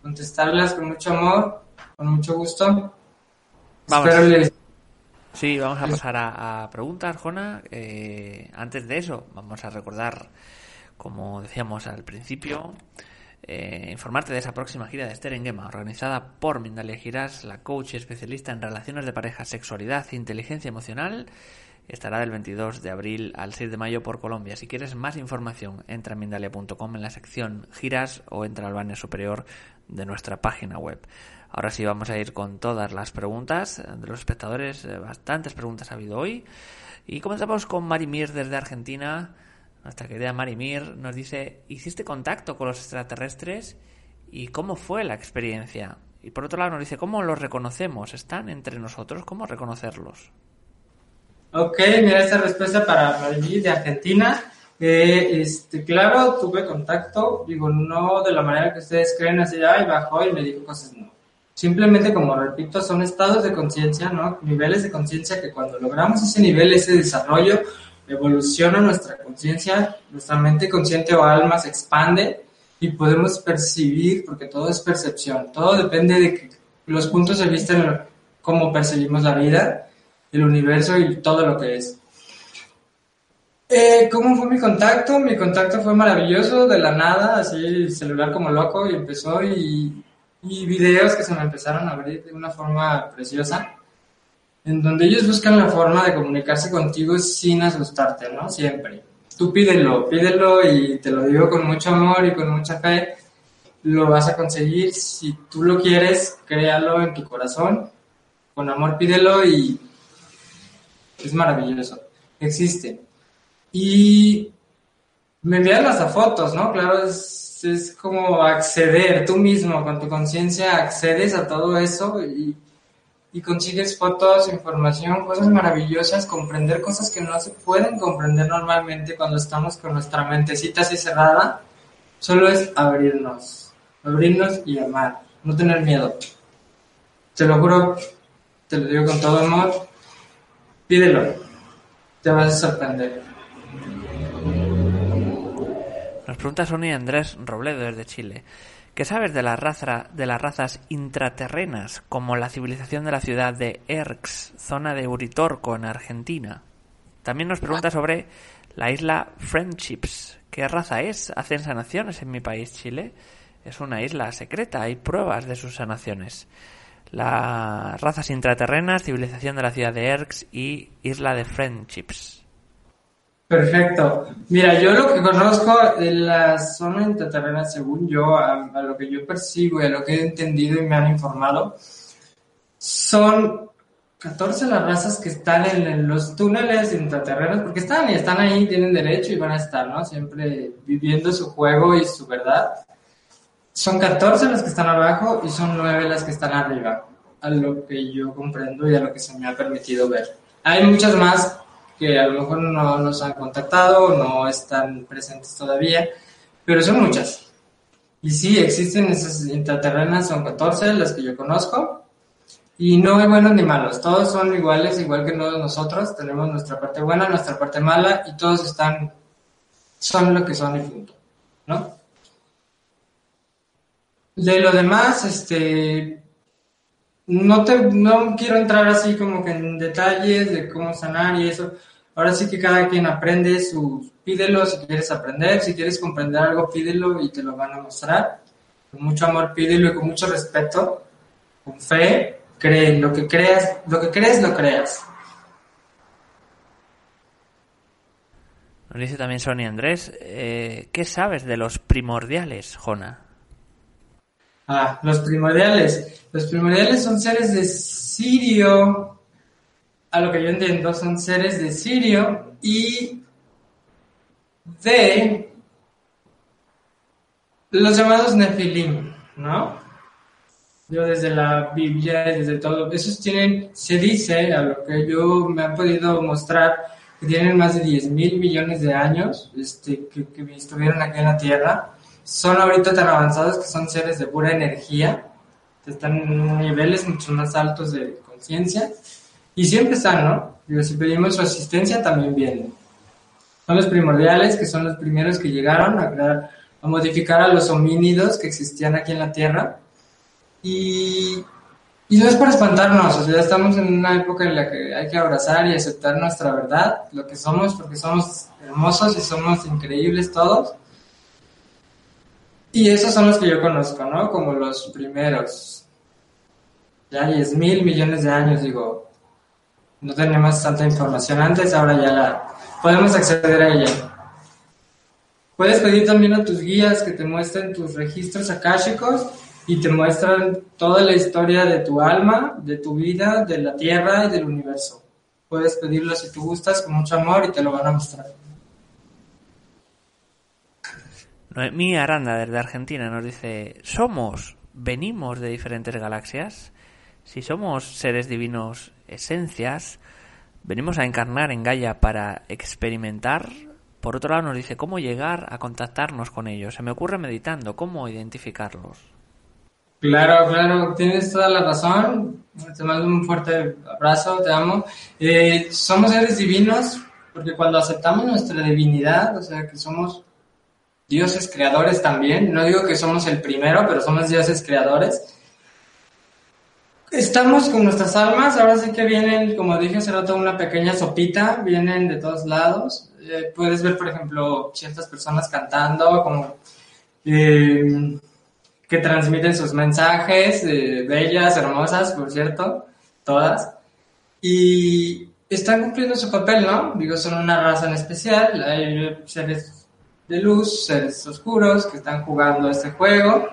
contestarlas con mucho amor, con mucho gusto. Vamos. Sí, vamos a pasar a, preguntas, Jona. Eh, antes de eso, vamos a recordar, como decíamos al principio, eh, informarte de esa próxima gira de Esther en Gema, organizada por Mindalia Giras, la coach especialista en relaciones de pareja, sexualidad e inteligencia emocional estará del 22 de abril al 6 de mayo por Colombia. Si quieres más información, entra en Mindalia.com en la sección giras o entra al banner superior de nuestra página web. Ahora sí vamos a ir con todas las preguntas de los espectadores. Eh, bastantes preguntas ha habido hoy. Y comenzamos con Marimir desde Argentina. Nuestra querida Marimir nos dice, ¿hiciste contacto con los extraterrestres? ¿Y cómo fue la experiencia? Y por otro lado nos dice, ¿cómo los reconocemos? ¿Están entre nosotros? ¿Cómo reconocerlos? Ok, mira esta respuesta para Marimir de Argentina. Eh, este, claro, tuve contacto, digo, no de la manera que ustedes creen, así, ay, bajó y me dijo cosas, no. Simplemente, como repito, son estados de conciencia, ¿no? Niveles de conciencia que cuando logramos ese nivel, ese desarrollo, evoluciona nuestra conciencia, nuestra mente consciente o alma se expande y podemos percibir, porque todo es percepción, todo depende de los puntos de vista en cómo percibimos la vida el universo y todo lo que es. Eh, ¿Cómo fue mi contacto? Mi contacto fue maravilloso, de la nada, así celular como loco, y empezó y y videos que se me empezaron a abrir de una forma preciosa, en donde ellos buscan la forma de comunicarse contigo sin asustarte, ¿no? Siempre. Tú pídelo, pídelo y te lo digo con mucho amor y con mucha fe, lo vas a conseguir. Si tú lo quieres, créalo en tu corazón, con amor pídelo y es maravilloso. Existe. Y me envían hasta fotos, ¿no? Claro, es es como acceder tú mismo, con tu conciencia accedes a todo eso y, consigues fotos, información, cosas maravillosas, comprender cosas que no se pueden comprender normalmente cuando estamos con nuestra mentecita así cerrada. Solo es abrirnos, abrirnos y amar, no tener miedo. Te lo juro, te lo digo con todo amor, pídelo, te vas a sorprender. Nos pregunta Sonia Andrés Robledo desde Chile. ¿Qué sabes de, la raza, de las razas intraterrenas, como la civilización de la ciudad de Erx, zona de Uritorco, en Argentina? También nos pregunta sobre la isla Friendships. ¿Qué raza es? ¿Hacen sanaciones en mi país, Chile? Es una isla secreta, hay pruebas de sus sanaciones. Las razas intraterrenas, civilización de la ciudad de Erx y isla de Friendships. Perfecto. Mira, yo lo que conozco de la zona intraterrena, según yo, a, lo que yo percibo y a lo que he entendido y me han informado, son 14 las razas que están en, los túneles intraterrenos, porque están y están ahí, tienen derecho y van a estar, ¿no? Siempre viviendo su juego y su verdad. Son 14 las que están abajo y son 9 las que están arriba, a lo que yo comprendo y a lo que se me ha permitido ver. Hay muchas más que a lo mejor no nos han contactado, no están presentes todavía, pero son muchas. Y sí, existen esas intraterrenas, son 14 las que yo conozco, y no hay buenos ni malos, todos son iguales, igual que nosotros, tenemos nuestra parte buena, nuestra parte mala, y todos están, son lo que son y punto, ¿no? De lo demás, este, no te no quiero entrar así como que en detalles de cómo sanar y eso. Ahora sí que cada quien aprende sus pídelo si quieres aprender, si quieres comprender algo, pídelo y te lo van a mostrar. Con mucho amor pídelo y con mucho respeto, con fe, cree lo que creas, lo que crees lo creas. Nos dice también Sonia Andrés, eh, ¿qué sabes de los primordiales, Jona? Ah, los primordiales. Los primordiales son seres de Sirio. A lo que yo entiendo, son seres de Sirio y de los llamados Nefilim, ¿no? Yo desde la Biblia, desde todo, esos tienen, se dice, a lo que yo me han podido mostrar, que tienen más de 10 mil millones de años, este, que, que estuvieron aquí en la Tierra son ahorita tan avanzados que son seres de pura energía, están en niveles mucho más altos de conciencia y siempre están, ¿no? Digo, si pedimos su asistencia también vienen. Son los primordiales, que son los primeros que llegaron a crear, a modificar a los homínidos que existían aquí en la Tierra. Y, y no es por espantarnos, o sea, estamos en una época en la que hay que abrazar y aceptar nuestra verdad, lo que somos, porque somos hermosos y somos increíbles todos y esos son los que yo conozco, ¿no? Como los primeros. Ya 10 mil millones de años, digo. No tenemos tanta información antes, ahora ya la podemos acceder a ella. Puedes pedir también a tus guías que te muestren tus registros akáshicos y te muestran toda la historia de tu alma, de tu vida, de la tierra y del universo. Puedes pedirlo si tú gustas con mucho amor y te lo van a mostrar. Noemí Aranda desde Argentina nos dice, ¿somos, venimos de diferentes galaxias? Si somos seres divinos esencias, venimos a encarnar en Gaia para experimentar. Por otro lado nos dice, ¿cómo llegar a contactarnos con ellos? Se me ocurre meditando, ¿cómo identificarlos? Claro, claro, tienes toda la razón. Te mando un fuerte abrazo, te amo. Eh, somos seres divinos porque cuando aceptamos nuestra divinidad, o sea, que somos dioses creadores también. No digo que somos el primero, pero somos dioses creadores. Estamos con nuestras almas, ahora sí que vienen, como dije hace rato, una pequeña sopita, vienen de todos lados. Eh, puedes ver, por ejemplo, ciertas personas cantando, como eh, que transmiten sus mensajes, eh, bellas, hermosas, por cierto, todas, y están cumpliendo su papel, ¿no? Digo, son una raza en especial, hay seres de luz, seres oscuros que están jugando este juego.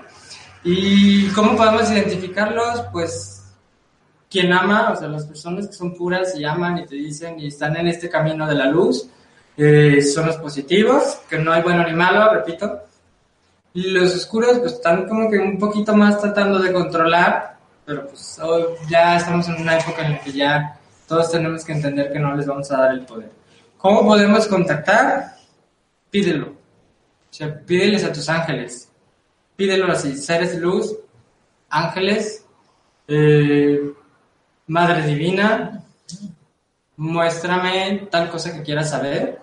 ¿Y cómo podemos identificarlos? Pues quien ama, o sea, las personas que son puras y aman y te dicen y están en este camino de la luz, eh, son los positivos, que no hay bueno ni malo, repito. Y los oscuros pues están como que un poquito más tratando de controlar, pero pues hoy ya estamos en una época en la que ya todos tenemos que entender que no les vamos a dar el poder. ¿Cómo podemos contactar? Pídelo. O sea, pídeles a tus ángeles. Pídelo así, seres luz, ángeles, eh, Madre Divina, muéstrame tal cosa que quieras saber.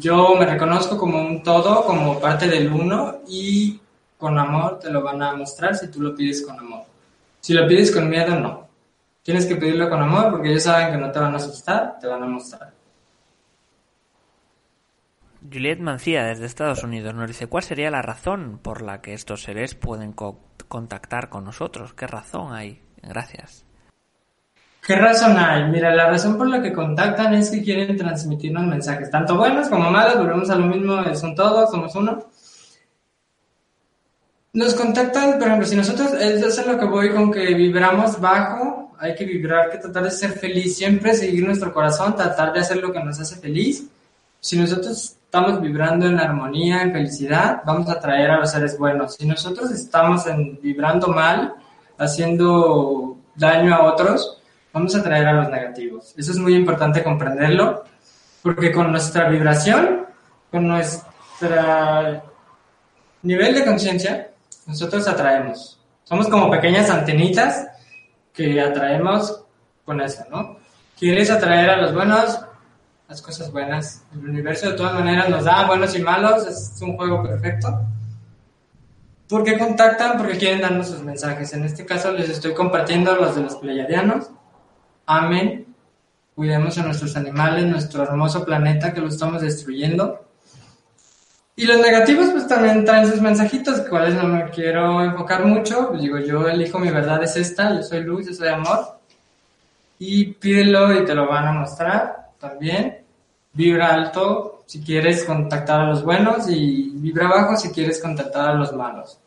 Yo me reconozco como un todo, como parte del uno y con amor te lo van a mostrar si tú lo pides con amor. Si lo pides con miedo, no. Tienes que pedirlo con amor porque ellos saben que no te van a asustar, te van a mostrar. Juliet Mancía, desde Estados Unidos, nos dice, ¿cuál sería la razón por la que estos seres pueden contactar con nosotros? ¿Qué razón hay? Gracias. ¿Qué razón hay? Mira, la razón por la que contactan es que quieren transmitirnos mensajes, tanto buenos como malos, volvemos a lo mismo, son todos, somos uno. Nos contactan, por ejemplo, si nosotros, eso es lo que voy con que vibramos bajo, hay que vibrar, que tratar de ser feliz, siempre seguir nuestro corazón, tratar de hacer lo que nos hace feliz. Si nosotros estamos vibrando en armonía, en felicidad, vamos a atraer a los seres buenos. Si nosotros estamos en, vibrando mal, haciendo daño a otros, vamos a atraer a los negativos. Eso es muy importante comprenderlo, porque con nuestra vibración, con nuestro nivel de conciencia, nosotros atraemos. Somos como pequeñas antenitas que atraemos con eso, ¿no? Quieres atraer a los buenos, las cosas buenas. El universo de todas maneras nos da buenos y malos, es un juego perfecto. ¿Por qué contactan? Porque quieren darnos sus mensajes. En este caso les estoy compartiendo los de los pleiadianos. Amén. Cuidemos a nuestros animales, nuestro hermoso planeta que lo estamos destruyendo. Y los negativos pues también traen sus mensajitos, cuales no me quiero enfocar mucho. Pues, digo, yo elijo mi verdad es esta, yo soy luz, yo soy amor. Y pídelo y te lo van a mostrar también. Vibra alto si quieres contactar a los buenos y vibra bajo si quieres contactar a los malos.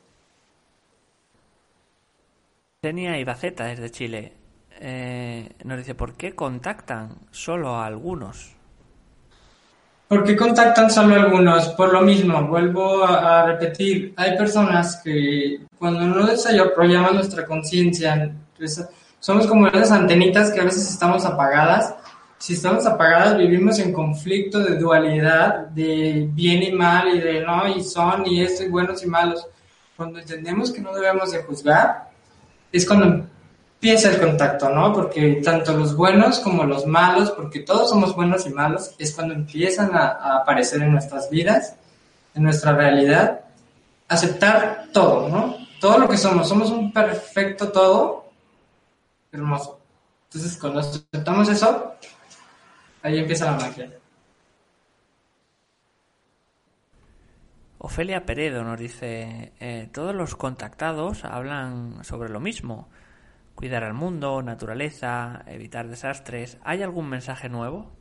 Tenia Ibaceta desde Chile eh, nos dice, ¿por qué contactan solo a algunos? ¿Por qué contactan solo algunos? Por lo mismo, vuelvo a, repetir, hay personas que cuando no desarrollamos nuestra conciencia, pues, somos como esas antenitas que a veces estamos apagadas. Si estamos apagadas, vivimos en conflicto de dualidad, de bien y mal, y de no, y son, y esto, y buenos y malos. Cuando entendemos que no debemos de juzgar, es cuando empieza el contacto, ¿no? Porque tanto los buenos como los malos, porque todos somos buenos y malos, es cuando empiezan a, aparecer en nuestras vidas, en nuestra realidad, aceptar todo, ¿no? Todo lo que somos, somos un perfecto todo, hermoso. Entonces, cuando aceptamos eso, ahí empieza la magia. Ofelia Peredo nos dice, eh, todos los contactados hablan sobre lo mismo, cuidar al mundo, naturaleza, evitar desastres. ¿Hay algún mensaje nuevo?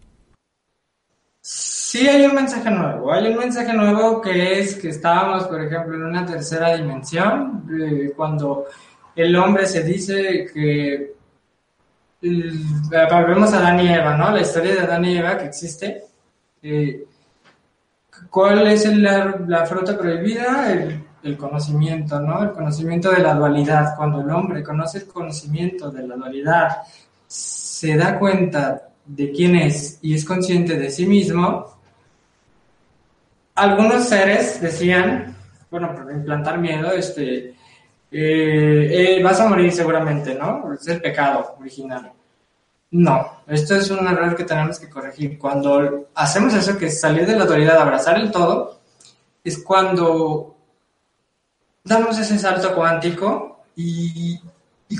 Sí, hay un mensaje nuevo. Hay un mensaje nuevo que es que estábamos, por ejemplo, en una tercera dimensión, eh, cuando el hombre se dice que volvemos a Adán y Eva, ¿no? La historia de Adán y Eva que existe. Eh, ¿Cuál es la, la fruta prohibida? El conocimiento, ¿no? El conocimiento de la dualidad. Cuando el hombre conoce el conocimiento de la dualidad, se da cuenta de quién es y es consciente de sí mismo, algunos seres decían, bueno, por implantar miedo, este, eh, eh, vas a morir seguramente, ¿no? Es el pecado original. No, esto es un error que tenemos que corregir. Cuando hacemos eso, que es salir de la dualidad, abrazar el todo, es cuando damos ese salto cuántico y,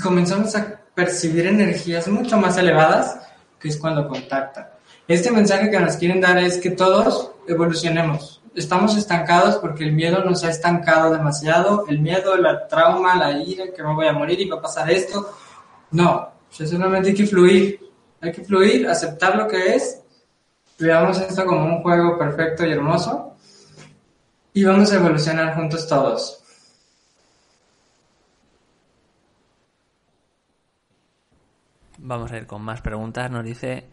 comenzamos a percibir energías mucho más elevadas, que es cuando contacta. Este mensaje que nos quieren dar es que todos evolucionemos estamos estancados porque el miedo nos ha estancado demasiado. El miedo, la trauma, la ira, que me voy a morir y va a pasar esto. No, solamente hay que fluir. Hay que fluir, aceptar lo que es. Veamos esto como un juego perfecto y hermoso. Y vamos a evolucionar juntos todos. Vamos a ir con más preguntas. Nos dice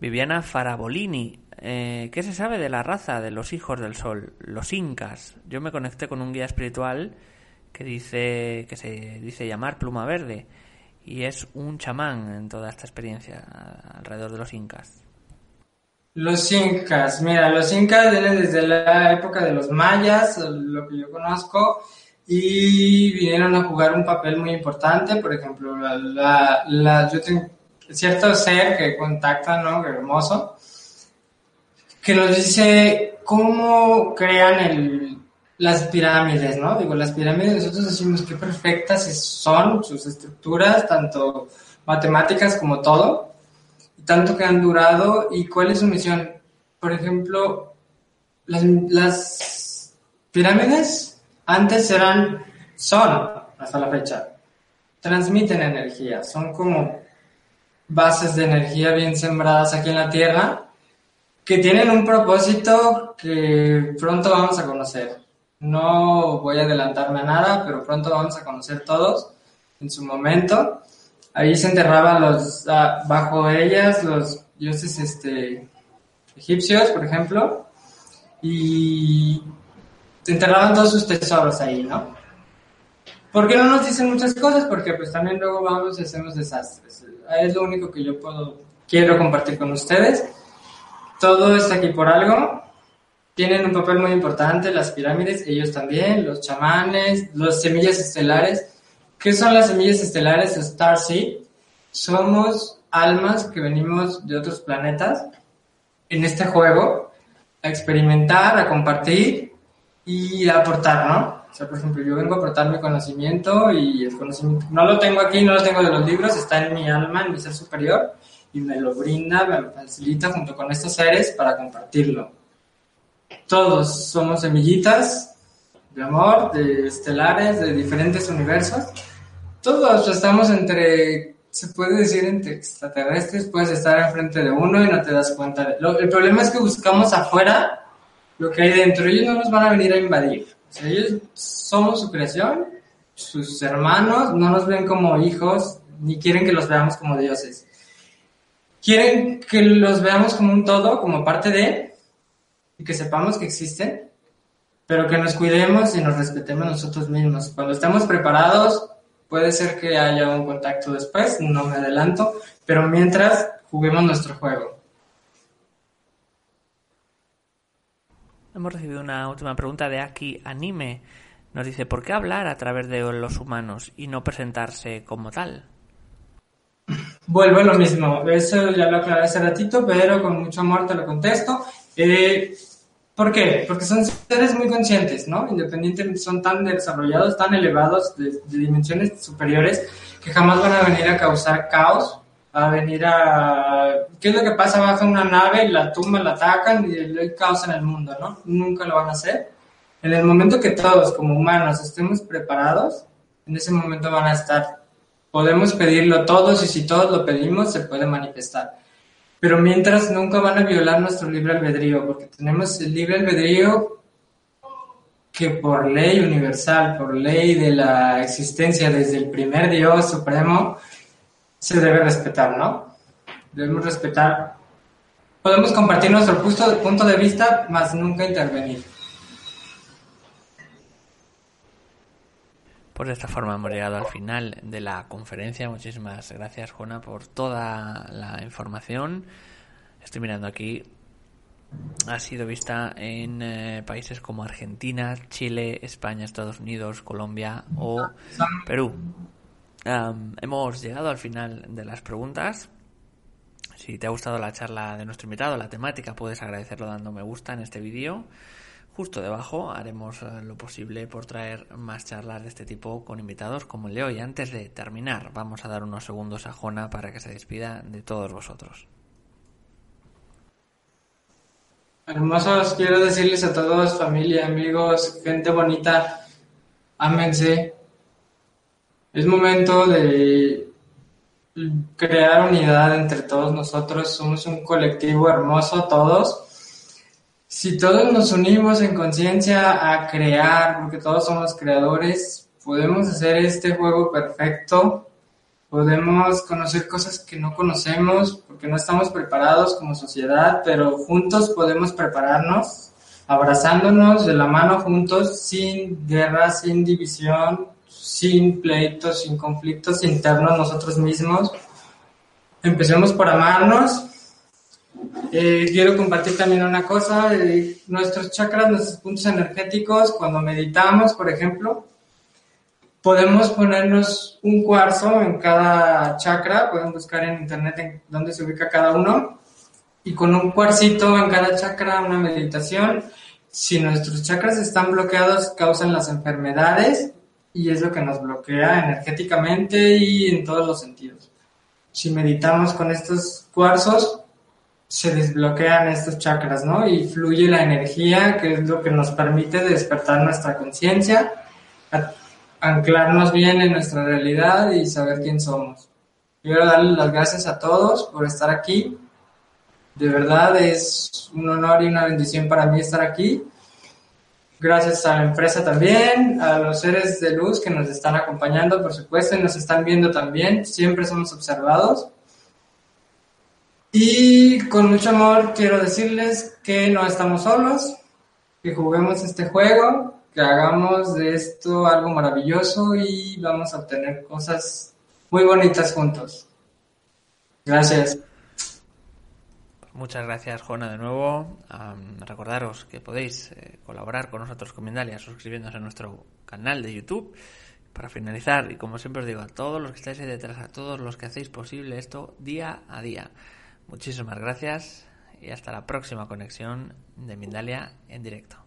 Viviana Farabolini. Eh, ¿Qué se sabe de la raza de los hijos del sol, los incas? Yo me conecté con un guía espiritual que dice que se dice llamar Pluma Verde y es un chamán en toda esta experiencia alrededor de los incas. Los incas, mira, los incas vienen desde la época de los mayas, lo que yo conozco, y vinieron a jugar un papel muy importante. Por ejemplo, la, la, yo tengo cierto ser que contacta, ¿no? hermoso, que nos dice cómo crean el, las pirámides, ¿no? Digo, las pirámides nosotros decimos que perfectas son sus estructuras, tanto matemáticas como todo tanto que han durado y cuál es su misión. Por ejemplo, las, pirámides antes eran, son, hasta la fecha, transmiten energía, son como bases de energía bien sembradas aquí en la Tierra que tienen un propósito que pronto vamos a conocer. No voy a adelantarme a nada, pero pronto vamos a conocer todos en su momento. Ahí se enterraban los, ah, bajo ellas los dioses este, egipcios, por ejemplo, y se enterraban todos sus tesoros ahí, ¿no? ¿Por qué no nos dicen muchas cosas? Porque pues también luego vamos y hacemos desastres. Es lo único que yo puedo, quiero compartir con ustedes. Todo está aquí por algo. Tienen un papel muy importante las pirámides, ellos también, los chamanes, los semillas estelares ¿Qué son las semillas estelares Star Seed? Somos almas que venimos de otros planetas en este juego a experimentar, a compartir y a aportar, ¿no? O sea, por ejemplo, yo vengo a aportar mi conocimiento y el conocimiento no lo tengo aquí, no lo tengo de los libros, está en mi alma, en mi ser superior y me lo brinda, me lo facilita junto con estos seres para compartirlo. Todos somos semillitas de amor, de estelares, de diferentes universos. Todos estamos entre, se puede decir, entre extraterrestres, puedes estar enfrente de uno y no te das cuenta. De... el problema es que buscamos afuera lo que hay dentro. Ellos no nos van a venir a invadir. ellos somos su creación, sus hermanos, no nos ven como hijos, ni quieren que los veamos como dioses. Quieren que los veamos como un todo, como parte de, y que sepamos que existen, pero que nos cuidemos y nos respetemos nosotros mismos. Cuando estemos preparados, puede ser que haya un contacto después, no me adelanto, pero mientras juguemos nuestro juego. Hemos recibido una última pregunta de Aki Anime. Nos dice, ¿por qué hablar a través de los humanos y no presentarse como tal? Vuelvo a lo mismo, eso ya lo aclaré hace ratito, pero con mucho amor te lo contesto. Eh, ¿Por qué? Porque son seres muy conscientes, ¿no? Independientemente, son tan desarrollados, tan elevados, de, dimensiones superiores, que jamás van a venir a causar caos, a venir a... ¿Qué es lo que pasa? Baja una nave, la tumba, la atacan y hay caos en el mundo, ¿no? Nunca lo van a hacer. En el momento que todos, como humanos, estemos preparados, en ese momento van a estar. Podemos pedirlo todos y si todos lo pedimos, se puede manifestar pero mientras nunca van a violar nuestro libre albedrío, porque tenemos el libre albedrío que por ley universal, por ley de la existencia desde el primer Dios supremo, se debe respetar, ¿no? Debemos respetar. Podemos compartir nuestro punto de vista, mas nunca intervenir. Pues de esta forma hemos llegado al final de la conferencia. Muchísimas gracias, Juana, por toda la información. Estoy mirando aquí. Ha sido vista en eh, países como Argentina, Chile, España, Estados Unidos, Colombia o Perú. hemos llegado al final de las preguntas. Si te ha gustado la charla de nuestro invitado, la temática, puedes agradecerlo dando me gusta en este vídeo. Justo debajo haremos eh, lo posible por traer más charlas de este tipo con invitados como el de hoy. Antes de terminar, vamos a dar unos segundos a Jona para que se despida de todos vosotros. Hermosos, quiero decirles a todos, familia, amigos, gente bonita, ámense. Es momento de crear unidad entre todos nosotros. Somos un colectivo hermoso, todos. Si todos nos unimos en conciencia a crear, porque todos somos creadores, podemos hacer este juego perfecto. Podemos conocer cosas que no conocemos porque no estamos preparados como sociedad, pero juntos podemos prepararnos, abrazándonos de la mano juntos, sin guerra, sin división, sin pleitos, sin conflictos internos nosotros mismos. Empecemos por amarnos. Eh, quiero compartir también una cosa, eh, nuestros chakras, nuestros puntos energéticos, cuando meditamos, por ejemplo, podemos ponernos un cuarzo en cada chakra, pueden buscar en internet en dónde se ubica cada uno, y con un cuarcito en cada chakra una meditación. Si nuestros chakras están bloqueados, causan las enfermedades y es lo que nos bloquea energéticamente y en todos los sentidos. Si meditamos con estos cuarzos, se desbloquean estos chakras, ¿no? Y fluye la energía, que es lo que nos permite despertar nuestra conciencia, anclarnos bien en nuestra realidad y saber quién somos. Quiero darle las gracias a todos por estar aquí. De verdad es un honor y una bendición para mí estar aquí Gracias a la empresa también, a los seres de luz que nos están acompañando, por supuesto, y nos están viendo también. Siempre somos observados. Y con mucho amor quiero decirles que no estamos solos, que juguemos este juego, que hagamos de esto algo maravilloso y vamos a obtener cosas muy bonitas juntos. Gracias. Muchas gracias, Juana, de nuevo. recordaros que podéis eh, colaborar con nosotros con Mindalia suscribiéndose a nuestro canal de YouTube. Para finalizar, y como siempre os digo, a todos los que estáis ahí detrás, a todos los que hacéis posible esto día a día. Muchísimas gracias y hasta la próxima conexión de Mindalia en directo.